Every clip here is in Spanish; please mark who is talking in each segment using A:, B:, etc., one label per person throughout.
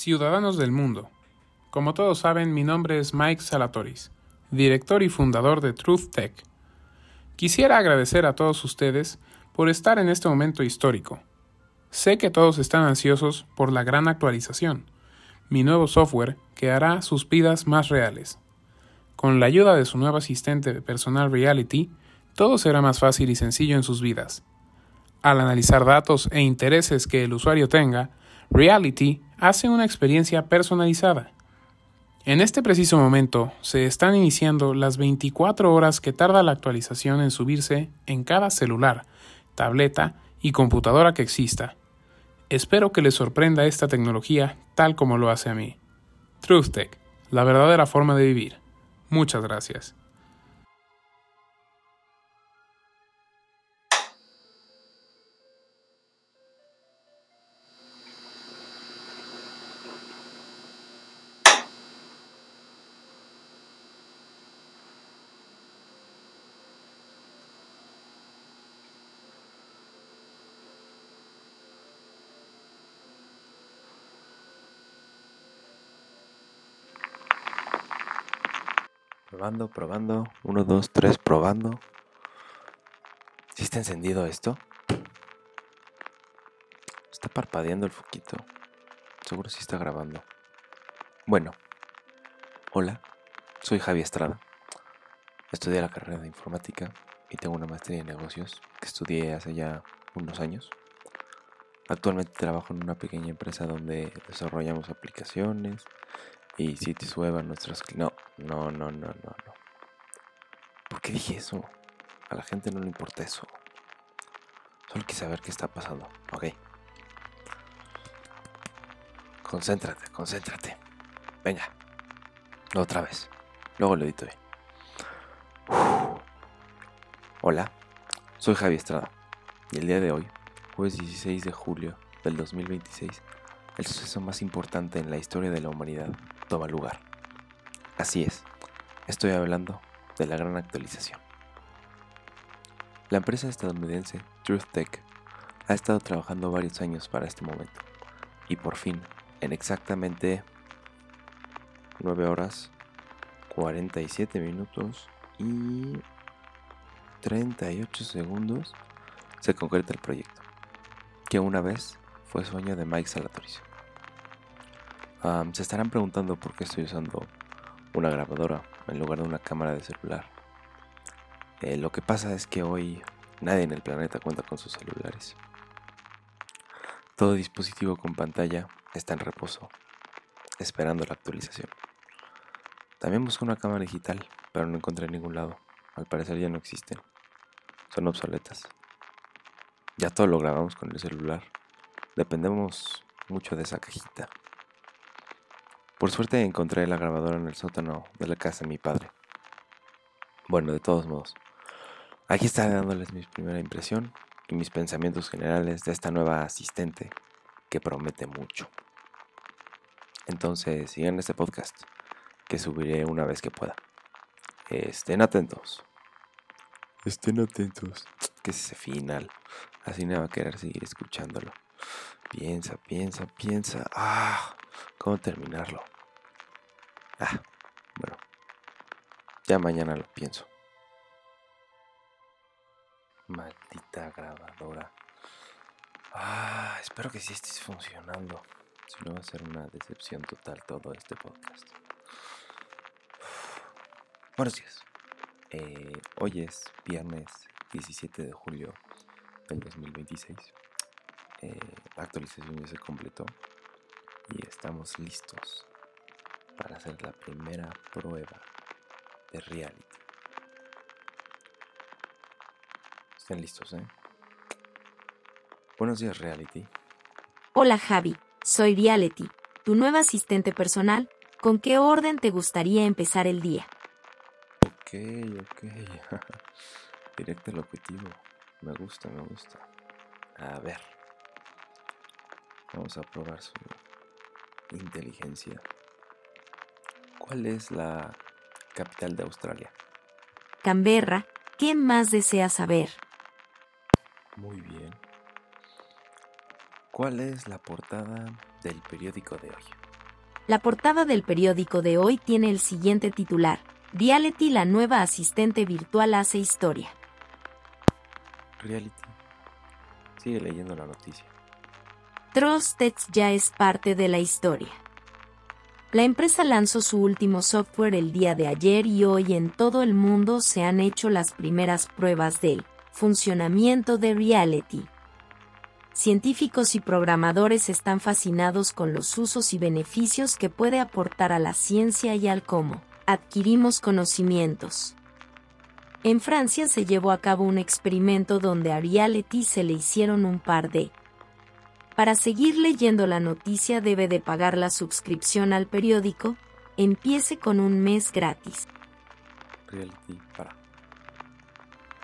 A: Ciudadanos del mundo. Como todos saben, mi nombre es Mike Salatoris, director y fundador de Truth Tech. Quisiera agradecer a todos ustedes por estar en este momento histórico. Sé que todos están ansiosos por la gran actualización, mi nuevo software que hará sus vidas más reales. Con la ayuda de su nuevo asistente personal Reality, todo será más fácil y sencillo en sus vidas. Al analizar datos e intereses que el usuario tenga, Reality hace una experiencia personalizada. En este preciso momento se están iniciando las 24 horas que tarda la actualización en subirse en cada celular, tableta y computadora que exista. Espero que les sorprenda esta tecnología tal como lo hace a mí. TruthTech, la verdadera forma de vivir. Muchas gracias.
B: Probando, probando. Uno, dos, tres, probando. ¿Sí está encendido esto? Está parpadeando el foquito. Seguro sí está grabando. Bueno. Hola. Soy Javi Estrada. Estudié la carrera de informática y tengo una maestría en negocios que estudié hace ya unos años. Actualmente trabajo en una pequeña empresa donde desarrollamos aplicaciones y sitios web a nuestros clientes. No, no, no, no, no. ¿Por qué dije eso? A la gente no le importa eso. Solo quise saber qué está pasando. Ok. Concéntrate, concéntrate. Venga. Otra vez. Luego lo edito. Hola, soy Javi Estrada. Y el día de hoy, jueves 16 de julio del 2026, el suceso más importante en la historia de la humanidad toma lugar. Así es, estoy hablando de la gran actualización. La empresa estadounidense TruthTech ha estado trabajando varios años para este momento y por fin, en exactamente 9 horas, 47 minutos y 38 segundos, se concreta el proyecto, que una vez fue sueño de Mike Salatoris. se estarán preguntando por qué estoy usando una grabadora en lugar de una cámara de celular. Eh, lo que pasa es que hoy nadie en el planeta cuenta con sus celulares. Todo dispositivo con pantalla está en reposo, esperando la actualización. También busqué una cámara digital, pero no encontré en ningún lado. Al parecer ya no existen. Son obsoletas. Ya todo lo grabamos con el celular. Dependemos mucho de esa cajita. Por suerte encontré la grabadora en el sótano de la casa de mi padre. Bueno, de todos modos, aquí está dándoles mi primera impresión y mis pensamientos generales de esta nueva asistente que promete mucho. Entonces, sigan este podcast, que subiré una vez que pueda. Estén atentos. Estén atentos. Que es ese final. Así no va a querer seguir escuchándolo. Piensa, piensa, piensa. Ah, ¿cómo terminarlo? Ah, bueno. Ya mañana lo pienso. Maldita grabadora. Ah, espero que sí estés funcionando. Si no va a ser una decepción total todo este podcast. Buenos días. Eh, hoy es viernes 17 de julio del 2026. Eh, actualización ya se completó y estamos listos para hacer la primera prueba de reality. Estén listos, ¿eh? Buenos días, reality.
C: Hola, Javi. Soy Reality, tu nueva asistente personal. ¿Con qué orden te gustaría empezar el día?
B: Ok, ok. Directo al objetivo. Me gusta, me gusta. A ver. Vamos a probar su inteligencia. ¿Cuál es la capital de Australia?
C: Canberra. ¿Qué más deseas saber?
B: Muy bien. ¿Cuál es la portada del periódico de hoy?
C: La portada del periódico de hoy tiene el siguiente titular. Reality, la nueva asistente virtual hace historia.
B: Reality. Sigue leyendo la noticia.
C: Trusted ya es parte de la historia. La empresa lanzó su último software el día de ayer y hoy en todo el mundo se han hecho las primeras pruebas del funcionamiento de Reality. Científicos y programadores están fascinados con los usos y beneficios que puede aportar a la ciencia y al cómo adquirimos conocimientos. En Francia se llevó a cabo un experimento donde a Reality se le hicieron un par de para seguir leyendo la noticia debe de pagar la suscripción al periódico, empiece con un mes gratis.
B: Reality para.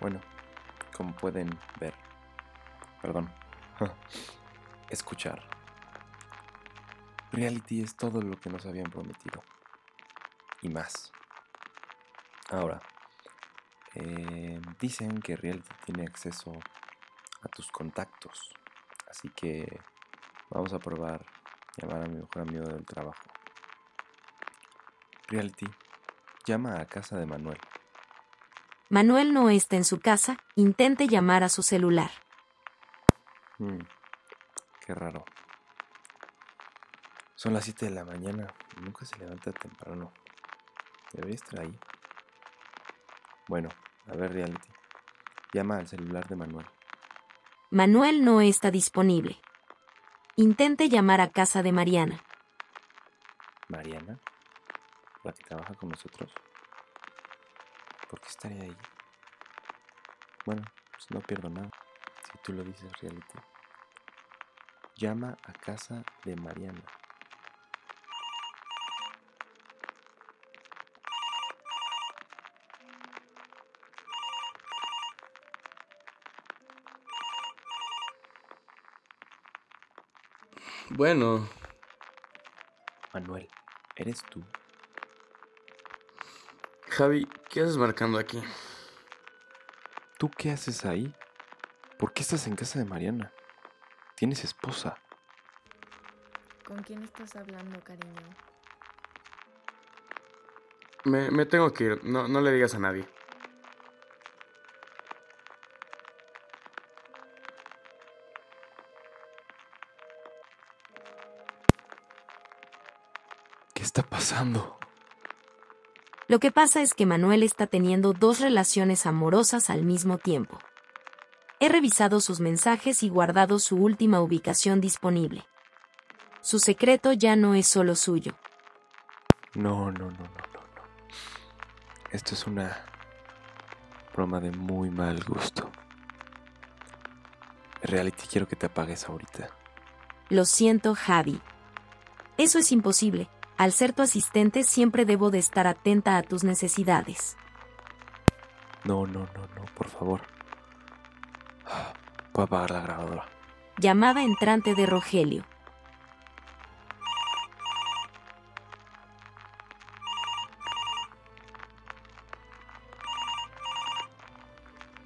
B: Bueno, como pueden ver, perdón, escuchar. Reality es todo lo que nos habían prometido. Y más. Ahora, eh, dicen que Reality tiene acceso a tus contactos Así que vamos a probar llamar a mi mejor amigo del trabajo. Reality, llama a casa de Manuel.
C: Manuel no está en su casa, intente llamar a su celular.
B: Hmm, qué raro. Son las 7 de la mañana, nunca se levanta temprano. Debería estar ahí. Bueno, a ver, Reality. Llama al celular de Manuel.
C: Manuel no está disponible. Intente llamar a casa de Mariana.
B: ¿Mariana? ¿La que trabaja con nosotros? ¿Por qué estaría ahí? Bueno, pues no pierdo nada. Si tú lo dices, reality. Llama a casa de Mariana.
D: Bueno.
B: Manuel, ¿eres tú?
D: Javi, ¿qué haces marcando aquí?
B: ¿Tú qué haces ahí? ¿Por qué estás en casa de Mariana? ¿Tienes esposa?
E: ¿Con quién estás hablando, cariño?
D: Me, me tengo que ir, no, no le digas a nadie.
B: Está pasando?
C: Lo que pasa es que Manuel está teniendo dos relaciones amorosas al mismo tiempo. He revisado sus mensajes y guardado su última ubicación disponible. Su secreto ya no es solo suyo.
B: No, no, no, no, no, no. Esto es una broma de muy mal gusto. reality quiero que te apagues ahorita.
C: Lo siento, Javi. Eso es imposible. Al ser tu asistente siempre debo de estar atenta a tus necesidades.
B: No, no, no, no, por favor. Voy a apagar la grabadora.
C: Llamada entrante de Rogelio.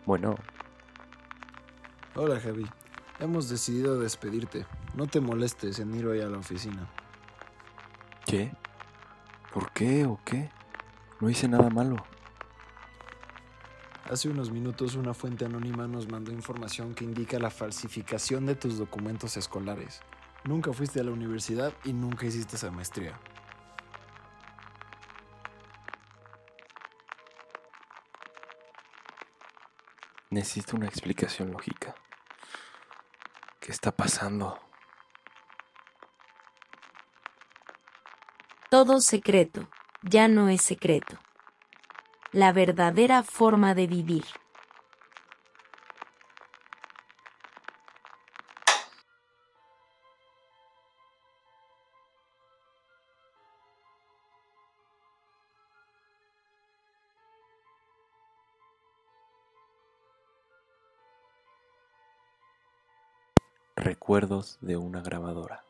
B: Bueno.
F: Hola Javi, hemos decidido despedirte. No te molestes en ir hoy a la oficina.
B: ¿Qué? ¿Por qué o qué? No hice nada malo.
F: Hace unos minutos una fuente anónima nos mandó información que indica la falsificación de tus documentos escolares. Nunca fuiste a la universidad y nunca hiciste esa maestría.
B: Necesito una explicación lógica. ¿Qué está pasando?
C: Todo secreto ya no es secreto. La verdadera forma de vivir.
B: Recuerdos de una grabadora.